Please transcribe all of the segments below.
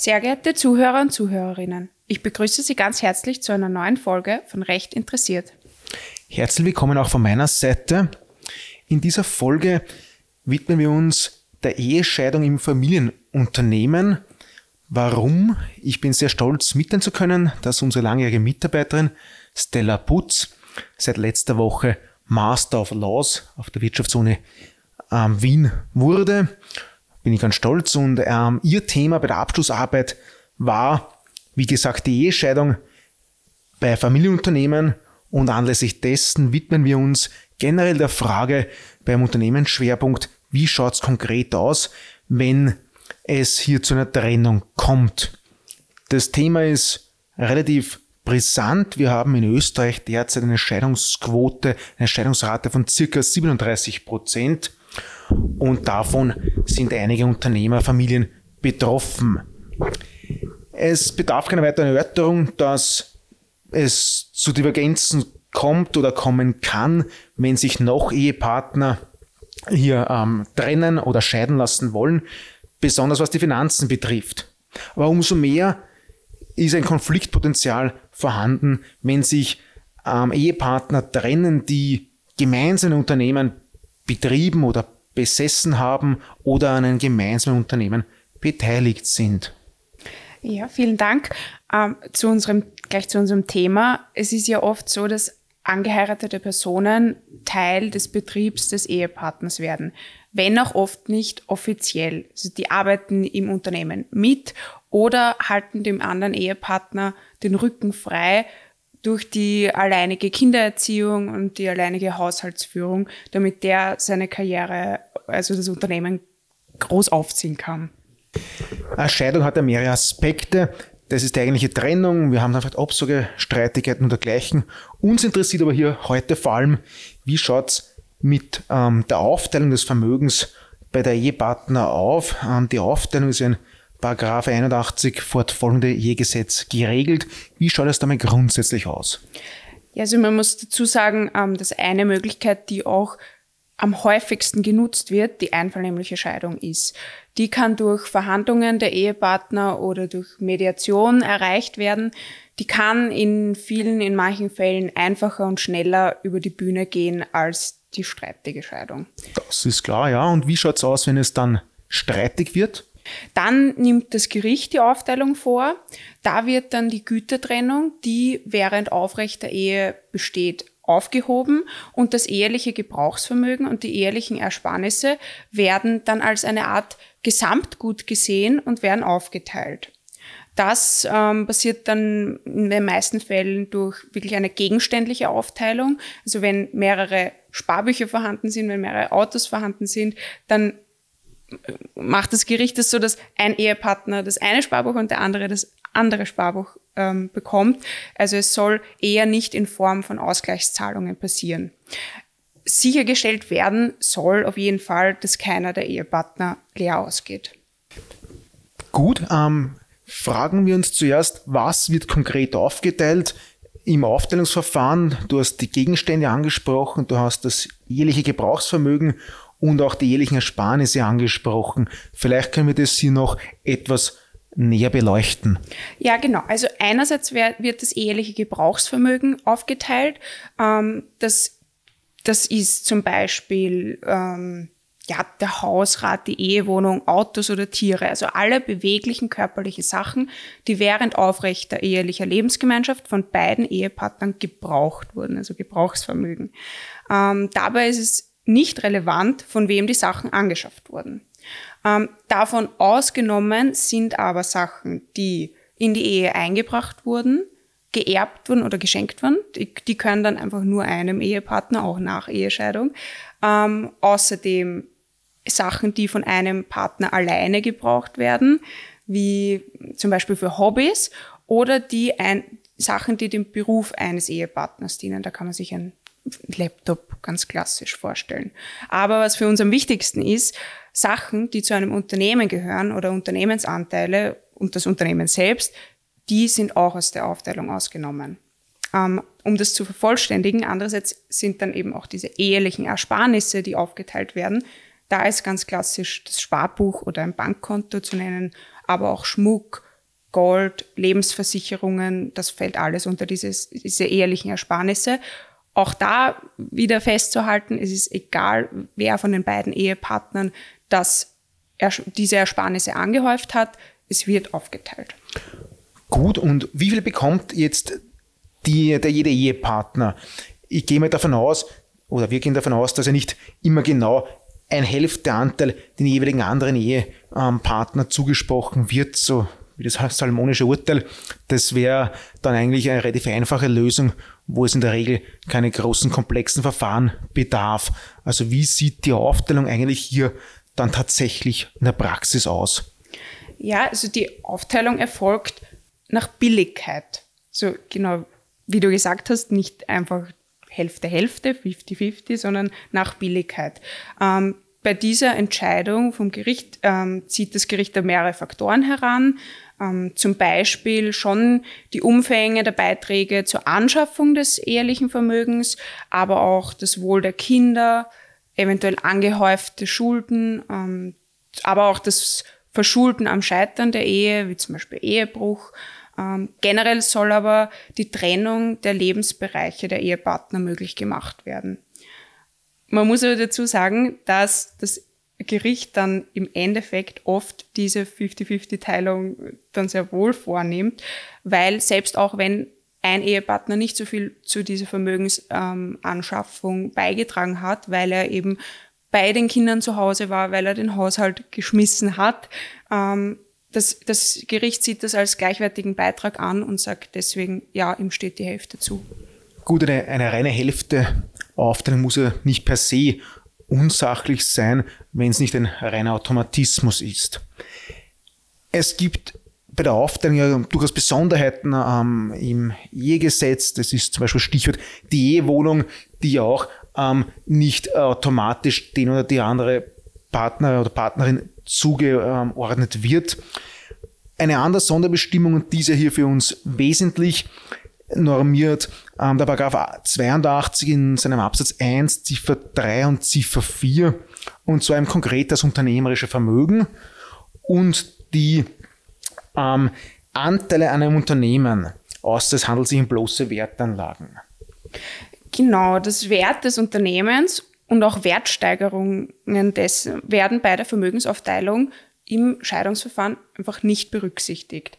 Sehr geehrte Zuhörer und Zuhörerinnen, ich begrüße Sie ganz herzlich zu einer neuen Folge von Recht interessiert. Herzlich willkommen auch von meiner Seite. In dieser Folge widmen wir uns der Ehescheidung im Familienunternehmen. Warum? Ich bin sehr stolz, mitteilen zu können, dass unsere langjährige Mitarbeiterin Stella Putz seit letzter Woche Master of Laws auf der Wirtschaftsuni ähm, Wien wurde. Bin ich ganz stolz und ähm, ihr Thema bei der Abschlussarbeit war, wie gesagt, die Ehescheidung bei Familienunternehmen und anlässlich dessen widmen wir uns generell der Frage beim Unternehmensschwerpunkt, wie schaut es konkret aus, wenn es hier zu einer Trennung kommt. Das Thema ist relativ brisant. Wir haben in Österreich derzeit eine Scheidungsquote, eine Scheidungsrate von circa 37 Prozent. Und davon sind einige Unternehmerfamilien betroffen. Es bedarf keiner weiteren Erörterung, dass es zu Divergenzen kommt oder kommen kann, wenn sich noch Ehepartner hier ähm, trennen oder scheiden lassen wollen, besonders was die Finanzen betrifft. Aber umso mehr ist ein Konfliktpotenzial vorhanden, wenn sich ähm, Ehepartner trennen, die gemeinsame Unternehmen betrieben oder besessen haben oder an einem gemeinsamen Unternehmen beteiligt sind. Ja, vielen Dank. Ähm, zu unserem, gleich zu unserem Thema. Es ist ja oft so, dass angeheiratete Personen Teil des Betriebs des Ehepartners werden, wenn auch oft nicht offiziell. Also die arbeiten im Unternehmen mit oder halten dem anderen Ehepartner den Rücken frei durch die alleinige Kindererziehung und die alleinige Haushaltsführung, damit der seine Karriere, also das Unternehmen, groß aufziehen kann. Eine Scheidung hat ja mehrere Aspekte. Das ist die eigentliche Trennung. Wir haben dann vielleicht Absage, Streitigkeiten und dergleichen. Uns interessiert aber hier heute vor allem, wie schaut's mit ähm, der Aufteilung des Vermögens bei der Ehepartner auf. Ähm, die Aufteilung ist in Paragraph 81 fortfolgende Ehegesetz geregelt. Wie schaut es damit grundsätzlich aus? Ja, also man muss dazu sagen, ähm, dass eine Möglichkeit, die auch am häufigsten genutzt wird, die einvernehmliche Scheidung ist. Die kann durch Verhandlungen der Ehepartner oder durch Mediation erreicht werden. Die kann in vielen, in manchen Fällen einfacher und schneller über die Bühne gehen als die streitige Scheidung. Das ist klar, ja. Und wie schaut es aus, wenn es dann streitig wird? Dann nimmt das Gericht die Aufteilung vor. Da wird dann die Gütertrennung, die während aufrechter Ehe besteht, aufgehoben und das eheliche Gebrauchsvermögen und die ehelichen Ersparnisse werden dann als eine Art Gesamtgut gesehen und werden aufgeteilt. Das ähm, passiert dann in den meisten Fällen durch wirklich eine gegenständliche Aufteilung. Also wenn mehrere Sparbücher vorhanden sind, wenn mehrere Autos vorhanden sind, dann macht das Gericht es so, dass ein Ehepartner das eine Sparbuch und der andere das andere Sparbuch ähm, bekommt. Also es soll eher nicht in Form von Ausgleichszahlungen passieren. Sichergestellt werden soll auf jeden Fall, dass keiner der Ehepartner leer ausgeht. Gut, ähm, fragen wir uns zuerst, was wird konkret aufgeteilt im Aufteilungsverfahren? Du hast die Gegenstände angesprochen, du hast das jährliche Gebrauchsvermögen und auch die jährlichen Ersparnisse angesprochen. Vielleicht können wir das hier noch etwas näher beleuchten? Ja, genau. Also einerseits wird das eheliche Gebrauchsvermögen aufgeteilt. Ähm, das, das ist zum Beispiel ähm, ja, der Hausrat, die Ehewohnung, Autos oder Tiere. Also alle beweglichen körperlichen Sachen, die während aufrechter ehelicher Lebensgemeinschaft von beiden Ehepartnern gebraucht wurden, also Gebrauchsvermögen. Ähm, dabei ist es nicht relevant, von wem die Sachen angeschafft wurden. Ähm, davon ausgenommen sind aber Sachen, die in die Ehe eingebracht wurden, geerbt wurden oder geschenkt wurden. Die, die können dann einfach nur einem Ehepartner, auch nach Ehescheidung. Ähm, außerdem Sachen, die von einem Partner alleine gebraucht werden, wie zum Beispiel für Hobbys oder die ein, Sachen, die dem Beruf eines Ehepartners dienen. Da kann man sich ein Laptop ganz klassisch vorstellen. Aber was für uns am wichtigsten ist, Sachen, die zu einem Unternehmen gehören oder Unternehmensanteile und das Unternehmen selbst, die sind auch aus der Aufteilung ausgenommen. Ähm, um das zu vervollständigen, andererseits sind dann eben auch diese ehelichen Ersparnisse, die aufgeteilt werden. Da ist ganz klassisch das Sparbuch oder ein Bankkonto zu nennen, aber auch Schmuck, Gold, Lebensversicherungen, das fällt alles unter dieses, diese ehelichen Ersparnisse. Auch da wieder festzuhalten, es ist egal, wer von den beiden Ehepartnern das, diese Ersparnisse angehäuft hat, es wird aufgeteilt. Gut, und wie viel bekommt jetzt die, der jede Ehepartner? Ich gehe mal davon aus, oder wir gehen davon aus, dass er nicht immer genau ein Hälfteanteil den jeweiligen anderen Ehepartner zugesprochen wird, so wie das salomonische Urteil. Das wäre dann eigentlich eine relativ einfache Lösung, wo es in der Regel keine großen komplexen Verfahren bedarf. Also wie sieht die Aufteilung eigentlich hier dann tatsächlich in der Praxis aus? Ja, also die Aufteilung erfolgt nach Billigkeit. So genau, wie du gesagt hast, nicht einfach Hälfte, Hälfte, 50-50, sondern nach Billigkeit. Ähm, bei dieser Entscheidung vom Gericht ähm, zieht das Gericht da mehrere Faktoren heran. Ähm, zum Beispiel schon die Umfänge der Beiträge zur Anschaffung des ehelichen Vermögens, aber auch das Wohl der Kinder, eventuell angehäufte Schulden, ähm, aber auch das Verschulden am Scheitern der Ehe, wie zum Beispiel Ehebruch, ähm, generell soll aber die Trennung der Lebensbereiche der Ehepartner möglich gemacht werden. Man muss aber dazu sagen, dass das Gericht dann im Endeffekt oft diese 50-50-Teilung dann sehr wohl vornimmt, weil selbst auch wenn ein Ehepartner nicht so viel zu dieser Vermögensanschaffung beigetragen hat, weil er eben bei den Kindern zu Hause war, weil er den Haushalt geschmissen hat, ähm, das, das Gericht sieht das als gleichwertigen Beitrag an und sagt deswegen, ja, ihm steht die Hälfte zu. Gut, eine, eine reine Hälfte Aufteilung muss ja nicht per se unsachlich sein, wenn es nicht ein reiner Automatismus ist. Es gibt bei der Aufteilung ja durchaus Besonderheiten ähm, im Ehegesetz. Das ist zum Beispiel Stichwort die Ehewohnung, die auch ähm, nicht automatisch den oder die andere Partner oder Partnerin zugeordnet wird. Eine andere Sonderbestimmung, und diese hier für uns wesentlich normiert, ähm, der Paragraph 82 in seinem Absatz 1, Ziffer 3 und Ziffer 4, und zwar im konkret das unternehmerische Vermögen und die ähm, Anteile an einem Unternehmen, außer es handelt sich um bloße Wertanlagen. Genau, das Wert des Unternehmens und auch Wertsteigerungen dessen werden bei der Vermögensaufteilung im Scheidungsverfahren einfach nicht berücksichtigt.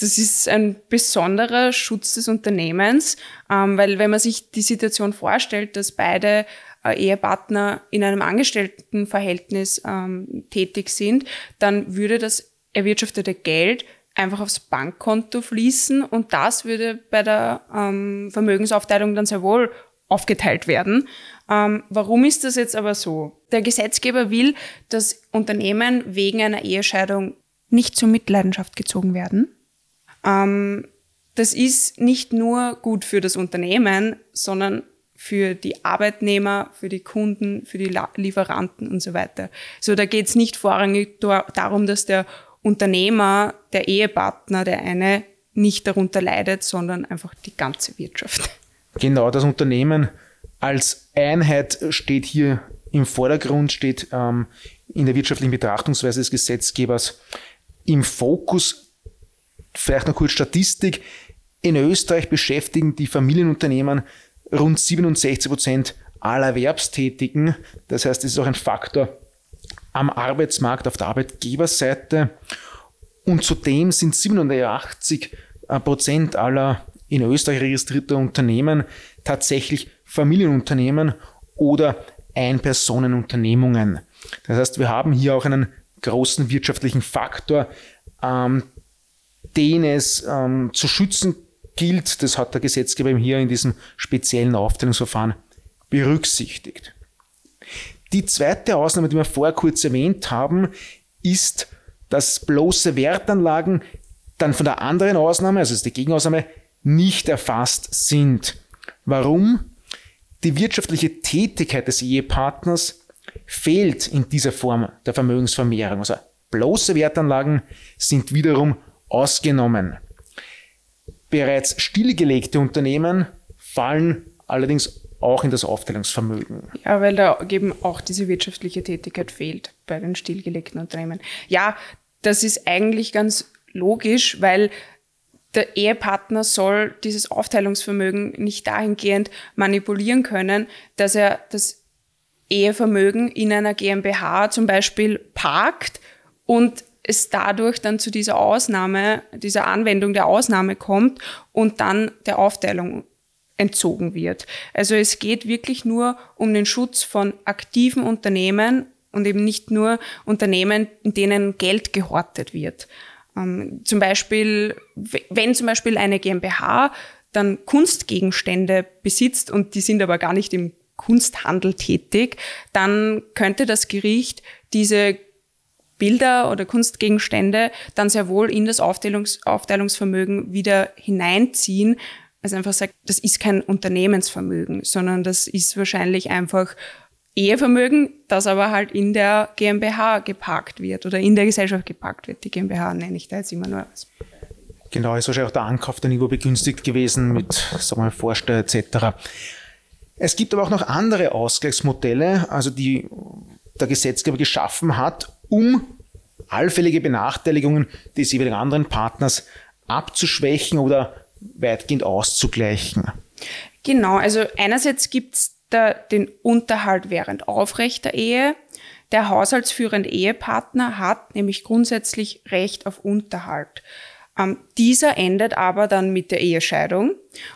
Ähm, das ist ein besonderer Schutz des Unternehmens, ähm, weil wenn man sich die Situation vorstellt, dass beide äh, Ehepartner in einem Angestelltenverhältnis ähm, tätig sind, dann würde das erwirtschaftete Geld einfach aufs Bankkonto fließen und das würde bei der Vermögensaufteilung dann sehr wohl aufgeteilt werden. Ähm, warum ist das jetzt aber so? Der Gesetzgeber will, dass Unternehmen wegen einer Ehescheidung nicht zur Mitleidenschaft gezogen werden. Ähm, das ist nicht nur gut für das Unternehmen, sondern für die Arbeitnehmer, für die Kunden, für die Lieferanten und so weiter. So, da geht es nicht vorrangig darum, dass der Unternehmer, der Ehepartner, der eine nicht darunter leidet, sondern einfach die ganze Wirtschaft. Genau, das Unternehmen als Einheit steht hier im Vordergrund, steht ähm, in der wirtschaftlichen Betrachtungsweise des Gesetzgebers im Fokus. Vielleicht noch kurz Statistik. In Österreich beschäftigen die Familienunternehmen rund 67 Prozent aller Erwerbstätigen. Das heißt, es ist auch ein Faktor am Arbeitsmarkt auf der Arbeitgeberseite. Und zudem sind 87 Prozent aller in Österreich registrierte Unternehmen tatsächlich Familienunternehmen oder Einpersonenunternehmungen. Das heißt, wir haben hier auch einen großen wirtschaftlichen Faktor, ähm, den es ähm, zu schützen gilt. Das hat der Gesetzgeber hier in diesem speziellen Aufteilungsverfahren berücksichtigt. Die zweite Ausnahme, die wir vorher kurz erwähnt haben, ist, dass bloße Wertanlagen dann von der anderen Ausnahme, also die Gegenausnahme, nicht erfasst sind. Warum? Die wirtschaftliche Tätigkeit des Ehepartners fehlt in dieser Form der Vermögensvermehrung. Also bloße Wertanlagen sind wiederum ausgenommen. Bereits stillgelegte Unternehmen fallen allerdings auch in das Aufteilungsvermögen. Ja, weil da eben auch diese wirtschaftliche Tätigkeit fehlt bei den stillgelegten Unternehmen. Ja, das ist eigentlich ganz logisch, weil der Ehepartner soll dieses Aufteilungsvermögen nicht dahingehend manipulieren können, dass er das Ehevermögen in einer GmbH zum Beispiel parkt und es dadurch dann zu dieser Ausnahme, dieser Anwendung der Ausnahme kommt und dann der Aufteilung entzogen wird. Also es geht wirklich nur um den Schutz von aktiven Unternehmen und eben nicht nur Unternehmen, in denen Geld gehortet wird. Ähm, zum Beispiel, wenn zum Beispiel eine GmbH dann Kunstgegenstände besitzt und die sind aber gar nicht im Kunsthandel tätig, dann könnte das Gericht diese Bilder oder Kunstgegenstände dann sehr wohl in das Aufteilungs Aufteilungsvermögen wieder hineinziehen. Also einfach sagt, das ist kein Unternehmensvermögen, sondern das ist wahrscheinlich einfach Ehevermögen, das aber halt in der GmbH geparkt wird oder in der Gesellschaft geparkt wird. Die GmbH nenne ich da jetzt immer nur als. Genau, ist wahrscheinlich auch der Ankauf Niveau begünstigt gewesen mit, sagen wir Vorsteuer etc. Es gibt aber auch noch andere Ausgleichsmodelle, also die der Gesetzgeber geschaffen hat, um allfällige Benachteiligungen des jeweiligen anderen Partners abzuschwächen oder weitgehend auszugleichen. Genau, also einerseits gibt es den Unterhalt während aufrechter Ehe. Der haushaltsführende Ehepartner hat nämlich grundsätzlich Recht auf Unterhalt. Ähm, dieser endet aber dann mit der Ehescheidung.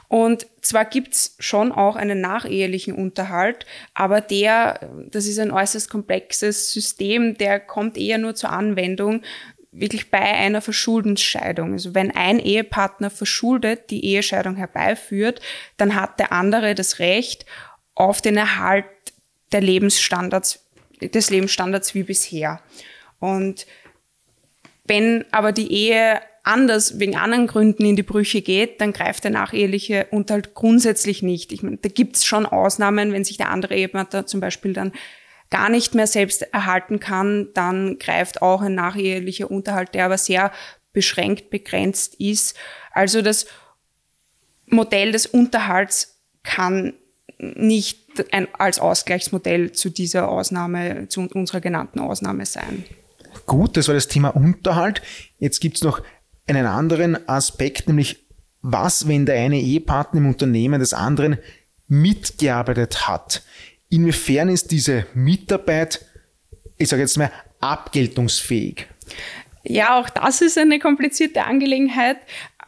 Und zwar gibt's schon auch einen nachehelichen Unterhalt, aber der, das ist ein äußerst komplexes System, der kommt eher nur zur Anwendung, wirklich bei einer Verschuldensscheidung. Also wenn ein Ehepartner verschuldet die Ehescheidung herbeiführt, dann hat der andere das Recht auf den Erhalt der Lebensstandards, des Lebensstandards wie bisher. Und wenn aber die Ehe anders, wegen anderen Gründen in die Brüche geht, dann greift der nacheheliche Unterhalt grundsätzlich nicht. Ich meine, da gibt's schon Ausnahmen, wenn sich der andere Ehepartner zum Beispiel dann gar nicht mehr selbst erhalten kann, dann greift auch ein nachehelicher Unterhalt, der aber sehr beschränkt, begrenzt ist. Also das Modell des Unterhalts kann nicht ein, als Ausgleichsmodell zu dieser Ausnahme, zu unserer genannten Ausnahme sein. Gut, das war das Thema Unterhalt. Jetzt gibt's noch einen anderen Aspekt, nämlich was, wenn der eine Ehepartner im Unternehmen des anderen mitgearbeitet hat. Inwiefern ist diese Mitarbeit, ich sage jetzt mal, abgeltungsfähig? Ja, auch das ist eine komplizierte Angelegenheit,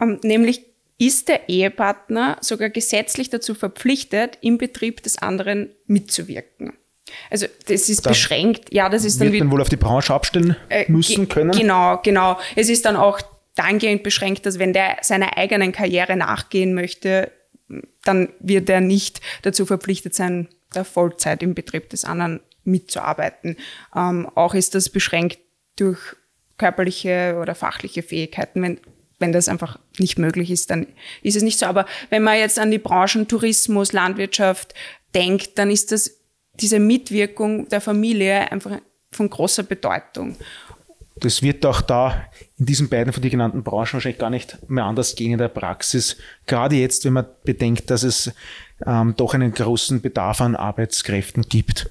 ähm, nämlich ist der Ehepartner sogar gesetzlich dazu verpflichtet, im Betrieb des anderen mitzuwirken. Also das ist da beschränkt. Ja, das ist dann, wird dann wohl auf die Branche abstellen äh, müssen können. Genau, genau. Es ist dann auch dahingehend beschränkt, dass wenn der seiner eigenen Karriere nachgehen möchte, dann wird er nicht dazu verpflichtet sein, der Vollzeit im Betrieb des anderen mitzuarbeiten. Ähm, auch ist das beschränkt durch körperliche oder fachliche Fähigkeiten. Wenn wenn das einfach nicht möglich ist, dann ist es nicht so. Aber wenn man jetzt an die Branchen Tourismus, Landwirtschaft denkt, dann ist das diese Mitwirkung der Familie einfach von großer Bedeutung. Das wird auch da in diesen beiden von dir genannten Branchen wahrscheinlich gar nicht mehr anders gehen in der Praxis. Gerade jetzt, wenn man bedenkt, dass es ähm, doch einen großen Bedarf an Arbeitskräften gibt.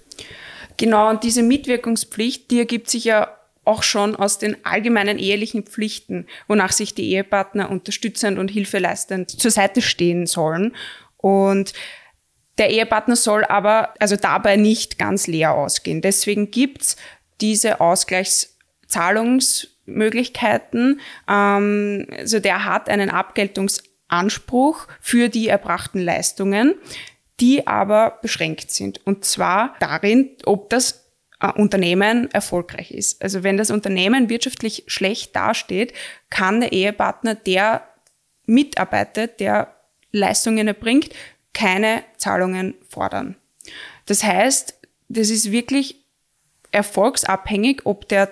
Genau, und diese Mitwirkungspflicht, die ergibt sich ja auch schon aus den allgemeinen ehelichen Pflichten, wonach sich die Ehepartner unterstützend und hilfeleistend zur Seite stehen sollen. Und der Ehepartner soll aber also dabei nicht ganz leer ausgehen. Deswegen gibt's diese Ausgleichszahlungsmöglichkeiten. Ähm, also der hat einen Abgeltungsanspruch für die erbrachten Leistungen, die aber beschränkt sind. Und zwar darin, ob das äh, Unternehmen erfolgreich ist. Also wenn das Unternehmen wirtschaftlich schlecht dasteht, kann der Ehepartner, der mitarbeitet, der Leistungen erbringt, keine Zahlungen fordern. Das heißt, das ist wirklich erfolgsabhängig, ob der,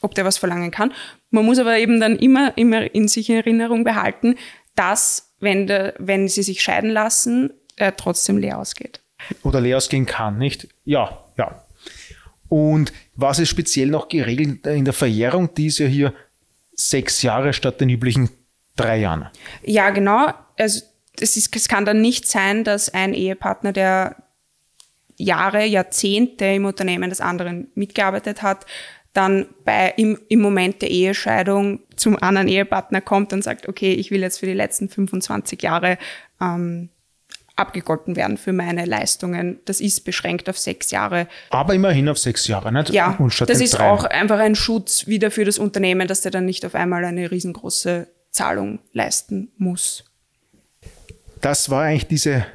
ob der was verlangen kann. Man muss aber eben dann immer, immer in sich in Erinnerung behalten, dass, wenn, der, wenn sie sich scheiden lassen, er trotzdem leer ausgeht. Oder leer ausgehen kann, nicht? Ja, ja. Und was ist speziell noch geregelt in der Verjährung? Die ist ja hier sechs Jahre statt den üblichen drei Jahren. Ja, genau. Also es, ist, es kann dann nicht sein, dass ein Ehepartner, der Jahre, Jahrzehnte im Unternehmen des anderen mitgearbeitet hat, dann bei, im, im Moment der Ehescheidung zum anderen Ehepartner kommt und sagt, okay, ich will jetzt für die letzten 25 Jahre ähm, abgegolten werden für meine Leistungen. Das ist beschränkt auf sechs Jahre. Aber immerhin auf sechs Jahre, nicht? Ja, das ist drei. auch einfach ein Schutz wieder für das Unternehmen, dass der dann nicht auf einmal eine riesengroße Zahlung leisten muss. Das war eigentlich diese,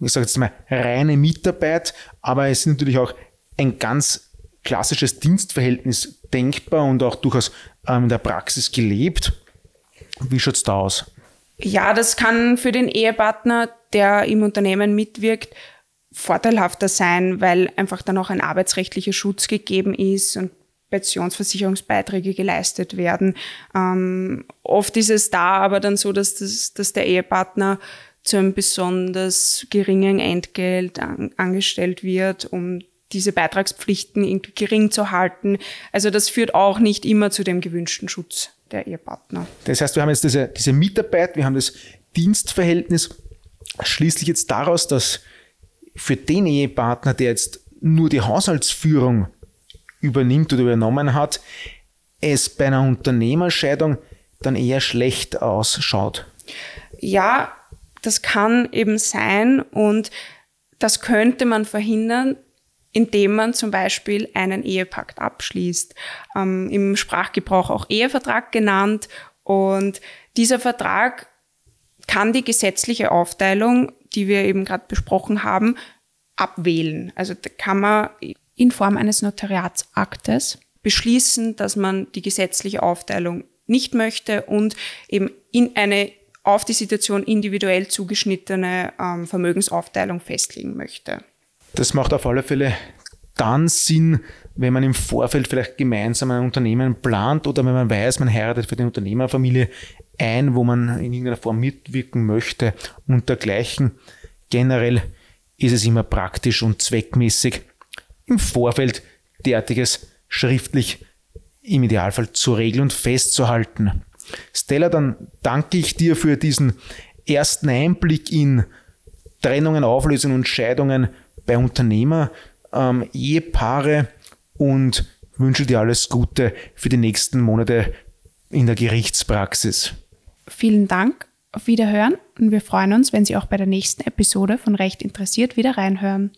ich sage jetzt mal, reine Mitarbeit, aber es ist natürlich auch ein ganz klassisches Dienstverhältnis denkbar und auch durchaus ähm, in der Praxis gelebt. Wie schaut es da aus? Ja, das kann für den Ehepartner, der im Unternehmen mitwirkt, vorteilhafter sein, weil einfach dann auch ein arbeitsrechtlicher Schutz gegeben ist und Pensionsversicherungsbeiträge geleistet werden. Ähm, oft ist es da aber dann so, dass, das, dass der Ehepartner zu einem besonders geringen Entgelt an, angestellt wird, um diese Beitragspflichten irgendwie gering zu halten. Also das führt auch nicht immer zu dem gewünschten Schutz der Ehepartner. Das heißt, wir haben jetzt diese, diese Mitarbeit, wir haben das Dienstverhältnis, schließlich jetzt daraus, dass für den Ehepartner, der jetzt nur die Haushaltsführung übernimmt oder übernommen hat, es bei einer Unternehmerscheidung dann eher schlecht ausschaut. Ja, das kann eben sein und das könnte man verhindern, indem man zum Beispiel einen Ehepakt abschließt. Ähm, Im Sprachgebrauch auch Ehevertrag genannt. Und dieser Vertrag kann die gesetzliche Aufteilung, die wir eben gerade besprochen haben, abwählen. Also da kann man in Form eines Notariatsaktes beschließen, dass man die gesetzliche Aufteilung nicht möchte und eben in eine auf die Situation individuell zugeschnittene ähm, Vermögensaufteilung festlegen möchte. Das macht auf alle Fälle dann Sinn, wenn man im Vorfeld vielleicht gemeinsam ein Unternehmen plant oder wenn man weiß, man heiratet für die Unternehmerfamilie ein, wo man in irgendeiner Form mitwirken möchte und dergleichen. Generell ist es immer praktisch und zweckmäßig, im Vorfeld derartiges schriftlich im Idealfall zu regeln und festzuhalten. Stella, dann danke ich dir für diesen ersten Einblick in Trennungen, Auflösungen und Scheidungen bei Unternehmer, ähm, Ehepaare und wünsche dir alles Gute für die nächsten Monate in der Gerichtspraxis. Vielen Dank, auf Wiederhören und wir freuen uns, wenn Sie auch bei der nächsten Episode von Recht interessiert wieder reinhören.